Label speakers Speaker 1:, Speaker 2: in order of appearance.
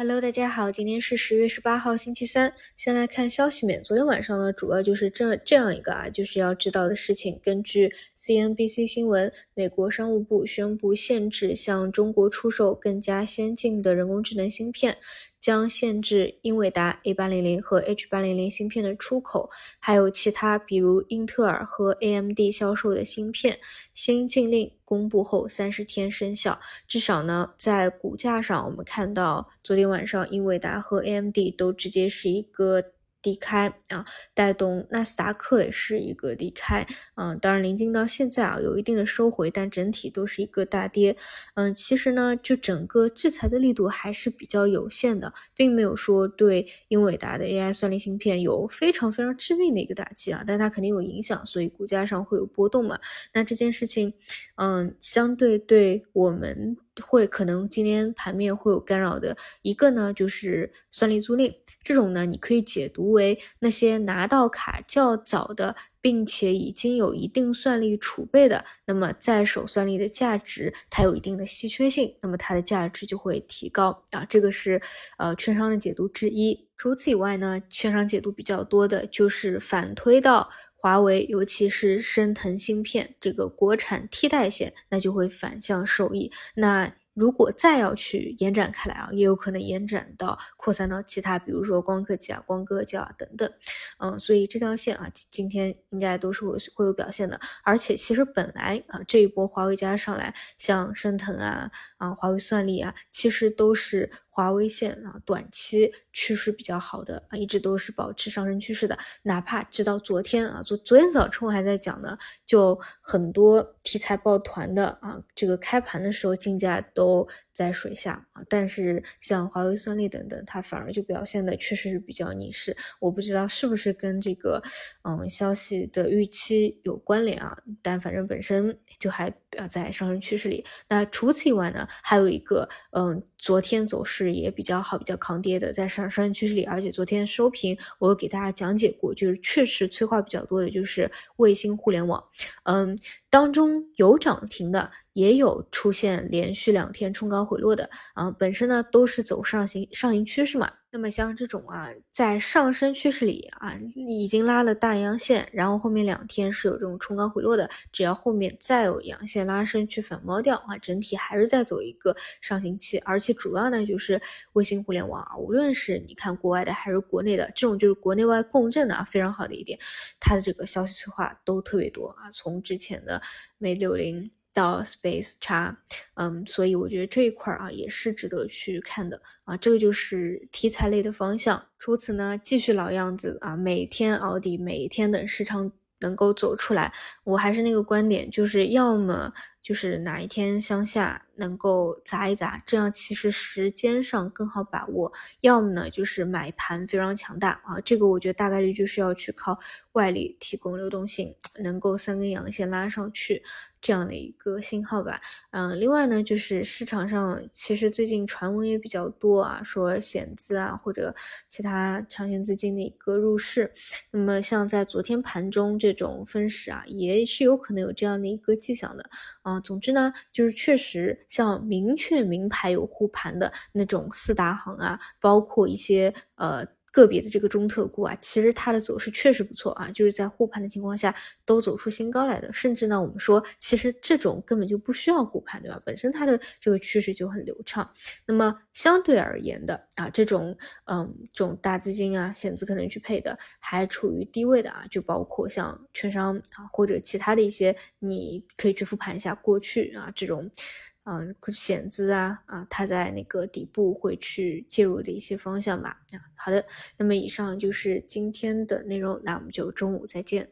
Speaker 1: Hello，大家好，今天是十月十八号，星期三。先来看消息面，昨天晚上呢，主要就是这这样一个啊，就是要知道的事情。根据 CNBC 新闻，美国商务部宣布限制向中国出售更加先进的人工智能芯片。将限制英伟达 A800 和 H800 芯片的出口，还有其他比如英特尔和 AMD 销售的芯片。新禁令公布后三十天生效，至少呢，在股价上，我们看到昨天晚上英伟达和 AMD 都直接是一个。低开啊，带动纳斯达克也是一个低开，嗯，当然临近到现在啊，有一定的收回，但整体都是一个大跌，嗯，其实呢，就整个制裁的力度还是比较有限的，并没有说对英伟达的 AI 算力芯片有非常非常致命的一个打击啊，但它肯定有影响，所以股价上会有波动嘛。那这件事情，嗯，相对对我们会可能今天盘面会有干扰的一个呢，就是算力租赁。这种呢，你可以解读为那些拿到卡较早的，并且已经有一定算力储备的，那么在手算力的价值它有一定的稀缺性，那么它的价值就会提高啊。这个是呃券商的解读之一。除此以外呢，券商解读比较多的就是反推到华为，尤其是升腾芯片这个国产替代线，那就会反向受益。那如果再要去延展开来啊，也有可能延展到扩散到其他，比如说光刻机啊、光刻胶啊等等，嗯，所以这条线啊，今天应该都是会会有表现的。而且其实本来啊，这一波华为加上来，像升腾啊、啊华为算力啊，其实都是。华为线啊，短期趋势比较好的啊，一直都是保持上升趋势的。哪怕直到昨天啊，昨昨天早晨我还在讲呢，就很多题材抱团的啊，这个开盘的时候竞价都在水下啊。但是像华为算力等等，它反而就表现的确实是比较逆势。我不知道是不是跟这个嗯消息的预期有关联啊，但反正本身就还啊在上升趋势里。那除此以外呢，还有一个嗯。昨天走势也比较好，比较抗跌的，在上上升趋势里，而且昨天收评我给大家讲解过，就是确实催化比较多的，就是卫星互联网，嗯，当中有涨停的，也有出现连续两天冲高回落的，啊，本身呢都是走上行上行趋势嘛。那么像这种啊，在上升趋势里啊，已经拉了大阳线，然后后面两天是有这种冲高回落的，只要后面再有阳线拉伸去反包掉啊，整体还是在走一个上行期，而且主要呢就是卫星互联网啊，无论是你看国外的还是国内的，这种就是国内外共振的啊，非常好的一点，它的这个消息催化都特别多啊，从之前的 Mate 六零。到 Space 叉，嗯，所以我觉得这一块啊也是值得去看的啊，这个就是题材类的方向。除此呢，继续老样子啊，每天熬底，每一天等时长能够走出来。我还是那个观点，就是要么就是哪一天向下能够砸一砸，这样其实时间上更好把握；要么呢就是买盘非常强大啊，这个我觉得大概率就是要去靠外力提供流动性，能够三根阳线拉上去。这样的一个信号吧，嗯，另外呢，就是市场上其实最近传闻也比较多啊，说险资啊或者其他长线资金的一个入市，那么像在昨天盘中这种分时啊，也是有可能有这样的一个迹象的，啊，总之呢，就是确实像明确名牌有护盘的那种四大行啊，包括一些呃。个别的这个中特估啊，其实它的走势确实不错啊，就是在护盘的情况下都走出新高来的，甚至呢，我们说其实这种根本就不需要护盘，对吧？本身它的这个趋势就很流畅。那么相对而言的啊，这种嗯这种大资金啊、险资可能去配的还处于低位的啊，就包括像券商啊或者其他的一些，你可以去复盘一下过去啊这种。嗯，险资啊啊，它在那个底部会去介入的一些方向吧。啊，好的，那么以上就是今天的内容，那我们就中午再见。